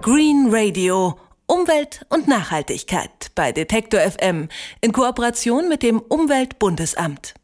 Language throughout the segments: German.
Green Radio Umwelt und Nachhaltigkeit bei Detektor FM in Kooperation mit dem Umweltbundesamt.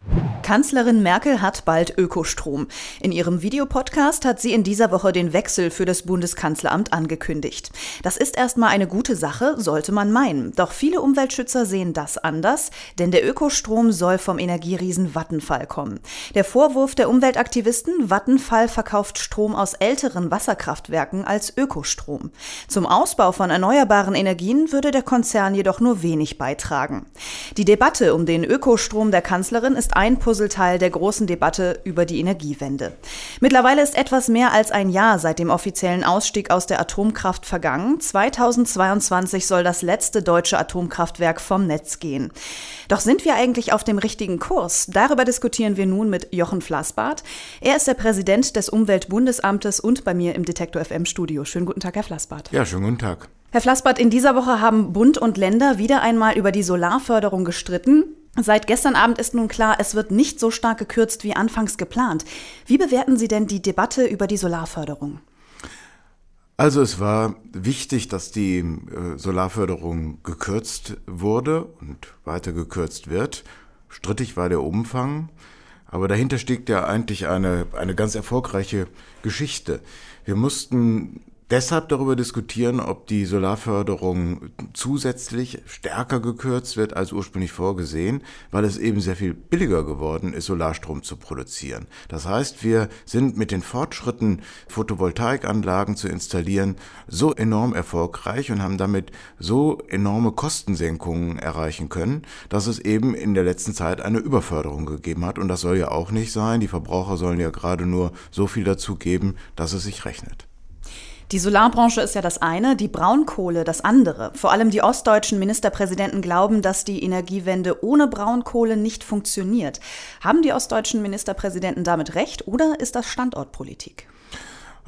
Kanzlerin Merkel hat bald Ökostrom. In ihrem Videopodcast hat sie in dieser Woche den Wechsel für das Bundeskanzleramt angekündigt. Das ist erstmal eine gute Sache, sollte man meinen. Doch viele Umweltschützer sehen das anders, denn der Ökostrom soll vom Energieriesen Vattenfall kommen. Der Vorwurf der Umweltaktivisten, Vattenfall verkauft Strom aus älteren Wasserkraftwerken als Ökostrom. Zum Ausbau von erneuerbaren Energien würde der Konzern jedoch nur wenig beitragen. Die Debatte um den Ökostrom der Kanzlerin ist ein Puzzleteil der großen Debatte über die Energiewende. Mittlerweile ist etwas mehr als ein Jahr seit dem offiziellen Ausstieg aus der Atomkraft vergangen. 2022 soll das letzte deutsche Atomkraftwerk vom Netz gehen. Doch sind wir eigentlich auf dem richtigen Kurs? Darüber diskutieren wir nun mit Jochen Flassbart. Er ist der Präsident des Umweltbundesamtes und bei mir im Detektor FM Studio. Schönen guten Tag, Herr Flassbart. Ja, schönen guten Tag. Herr Flassbart, in dieser Woche haben Bund und Länder wieder einmal über die Solarförderung gestritten. Seit gestern Abend ist nun klar, es wird nicht so stark gekürzt wie anfangs geplant. Wie bewerten Sie denn die Debatte über die Solarförderung? Also es war wichtig, dass die äh, Solarförderung gekürzt wurde und weiter gekürzt wird. Strittig war der Umfang, aber dahinter steckt ja eigentlich eine, eine ganz erfolgreiche Geschichte. Wir mussten deshalb darüber diskutieren, ob die Solarförderung zusätzlich stärker gekürzt wird als ursprünglich vorgesehen, weil es eben sehr viel billiger geworden ist, Solarstrom zu produzieren. Das heißt, wir sind mit den Fortschritten, Photovoltaikanlagen zu installieren, so enorm erfolgreich und haben damit so enorme Kostensenkungen erreichen können, dass es eben in der letzten Zeit eine Überförderung gegeben hat. Und das soll ja auch nicht sein. Die Verbraucher sollen ja gerade nur so viel dazu geben, dass es sich rechnet. Die Solarbranche ist ja das eine, die Braunkohle das andere. Vor allem die ostdeutschen Ministerpräsidenten glauben, dass die Energiewende ohne Braunkohle nicht funktioniert. Haben die ostdeutschen Ministerpräsidenten damit recht oder ist das Standortpolitik?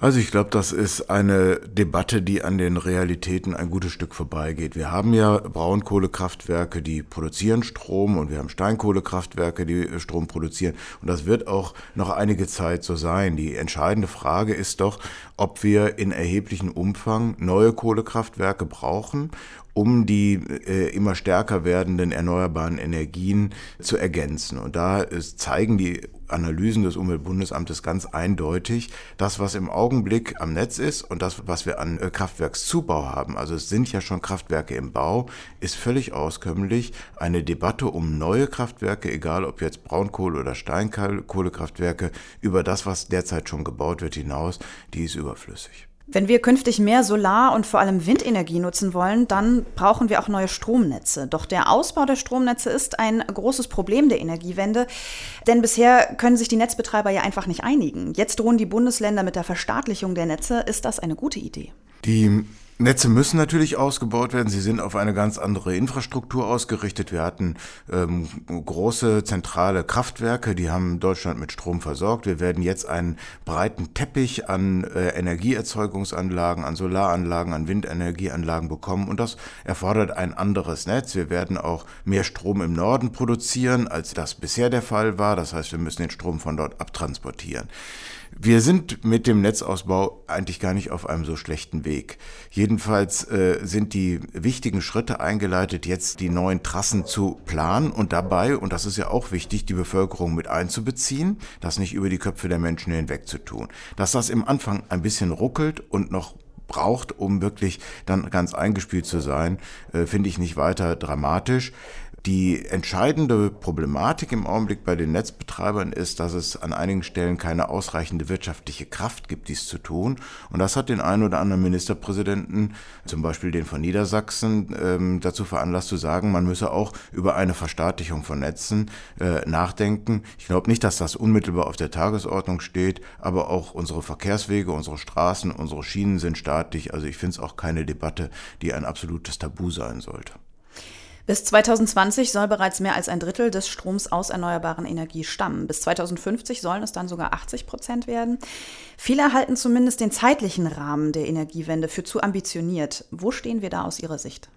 Also ich glaube, das ist eine Debatte, die an den Realitäten ein gutes Stück vorbeigeht. Wir haben ja Braunkohlekraftwerke, die produzieren Strom und wir haben Steinkohlekraftwerke, die Strom produzieren. Und das wird auch noch einige Zeit so sein. Die entscheidende Frage ist doch, ob wir in erheblichem Umfang neue Kohlekraftwerke brauchen um die äh, immer stärker werdenden erneuerbaren Energien zu ergänzen. Und da ist, zeigen die Analysen des Umweltbundesamtes ganz eindeutig, das, was im Augenblick am Netz ist und das, was wir an äh, Kraftwerkszubau haben, also es sind ja schon Kraftwerke im Bau, ist völlig auskömmlich. Eine Debatte um neue Kraftwerke, egal ob jetzt Braunkohle- oder Steinkohlekraftwerke, über das, was derzeit schon gebaut wird, hinaus, die ist überflüssig. Wenn wir künftig mehr Solar- und vor allem Windenergie nutzen wollen, dann brauchen wir auch neue Stromnetze. Doch der Ausbau der Stromnetze ist ein großes Problem der Energiewende, denn bisher können sich die Netzbetreiber ja einfach nicht einigen. Jetzt drohen die Bundesländer mit der Verstaatlichung der Netze. Ist das eine gute Idee? Die Netze müssen natürlich ausgebaut werden. Sie sind auf eine ganz andere Infrastruktur ausgerichtet. Wir hatten ähm, große zentrale Kraftwerke, die haben Deutschland mit Strom versorgt. Wir werden jetzt einen breiten Teppich an äh, Energieerzeugungsanlagen, an Solaranlagen, an Windenergieanlagen bekommen. Und das erfordert ein anderes Netz. Wir werden auch mehr Strom im Norden produzieren, als das bisher der Fall war. Das heißt, wir müssen den Strom von dort abtransportieren. Wir sind mit dem Netzausbau eigentlich gar nicht auf einem so schlechten Weg. Jedenfalls äh, sind die wichtigen Schritte eingeleitet, jetzt die neuen Trassen zu planen und dabei, und das ist ja auch wichtig, die Bevölkerung mit einzubeziehen, das nicht über die Köpfe der Menschen hinweg zu tun. Dass das im Anfang ein bisschen ruckelt und noch braucht, um wirklich dann ganz eingespielt zu sein, äh, finde ich nicht weiter dramatisch. Die entscheidende Problematik im Augenblick bei den Netzbetreibern ist, dass es an einigen Stellen keine ausreichende wirtschaftliche Kraft gibt, dies zu tun. Und das hat den einen oder anderen Ministerpräsidenten, zum Beispiel den von Niedersachsen, ähm, dazu veranlasst zu sagen, man müsse auch über eine Verstaatlichung von Netzen äh, nachdenken. Ich glaube nicht, dass das unmittelbar auf der Tagesordnung steht, aber auch unsere Verkehrswege, unsere Straßen, unsere Schienen sind staatlich. Also ich finde es auch keine Debatte, die ein absolutes Tabu sein sollte. Bis 2020 soll bereits mehr als ein Drittel des Stroms aus erneuerbaren Energie stammen. Bis 2050 sollen es dann sogar 80 Prozent werden. Viele halten zumindest den zeitlichen Rahmen der Energiewende für zu ambitioniert. Wo stehen wir da aus Ihrer Sicht?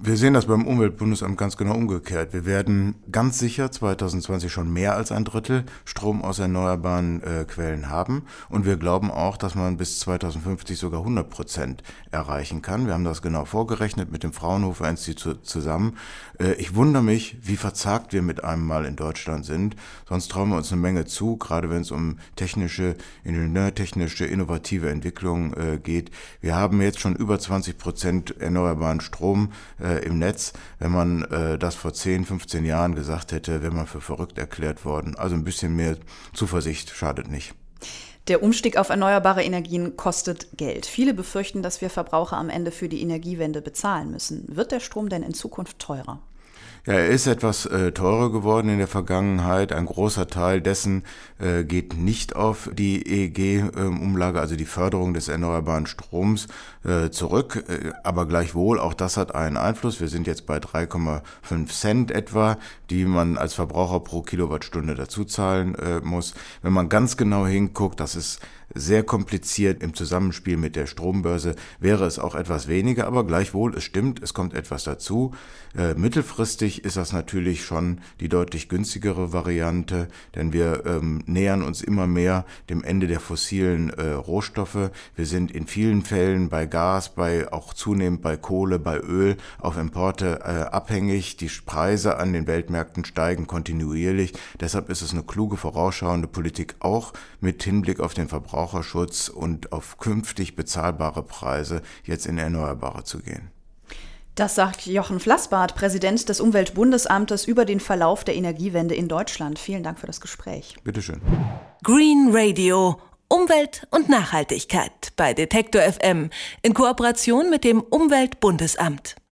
Wir sehen das beim Umweltbundesamt ganz genau umgekehrt. Wir werden ganz sicher 2020 schon mehr als ein Drittel Strom aus erneuerbaren äh, Quellen haben. Und wir glauben auch, dass man bis 2050 sogar 100 Prozent erreichen kann. Wir haben das genau vorgerechnet mit dem Fraunhofer Institut zusammen. Äh, ich wundere mich, wie verzagt wir mit einem Mal in Deutschland sind. Sonst trauen wir uns eine Menge zu, gerade wenn es um technische, ingenieurtechnische, innovative Entwicklung äh, geht. Wir haben jetzt schon über 20 Prozent erneuerbaren Strom äh, im Netz. Wenn man äh, das vor 10, 15 Jahren gesagt hätte, wäre man für verrückt erklärt worden. Also ein bisschen mehr Zuversicht schadet nicht. Der Umstieg auf erneuerbare Energien kostet Geld. Viele befürchten, dass wir Verbraucher am Ende für die Energiewende bezahlen müssen. Wird der Strom denn in Zukunft teurer? Ja, er ist etwas äh, teurer geworden in der Vergangenheit. Ein großer Teil dessen äh, geht nicht auf die EEG-Umlage, also die Förderung des erneuerbaren Stroms, äh, zurück. Äh, aber gleichwohl, auch das hat einen Einfluss. Wir sind jetzt bei 3,5 Cent etwa, die man als Verbraucher pro Kilowattstunde dazu zahlen äh, muss. Wenn man ganz genau hinguckt, das ist sehr kompliziert im Zusammenspiel mit der Strombörse, wäre es auch etwas weniger, aber gleichwohl, es stimmt, es kommt etwas dazu. Äh, mittelfristig ist das natürlich schon die deutlich günstigere Variante, denn wir ähm, nähern uns immer mehr dem Ende der fossilen äh, Rohstoffe. Wir sind in vielen Fällen bei Gas, bei auch zunehmend bei Kohle, bei Öl auf Importe äh, abhängig. Die Preise an den Weltmärkten steigen kontinuierlich. Deshalb ist es eine kluge vorausschauende Politik auch mit Hinblick auf den Verbrauch Verbraucherschutz und auf künftig bezahlbare Preise jetzt in Erneuerbare zu gehen. Das sagt Jochen Flassbart, Präsident des Umweltbundesamtes, über den Verlauf der Energiewende in Deutschland. Vielen Dank für das Gespräch. Bitteschön. Green Radio. Umwelt und Nachhaltigkeit bei Detektor FM in Kooperation mit dem Umweltbundesamt.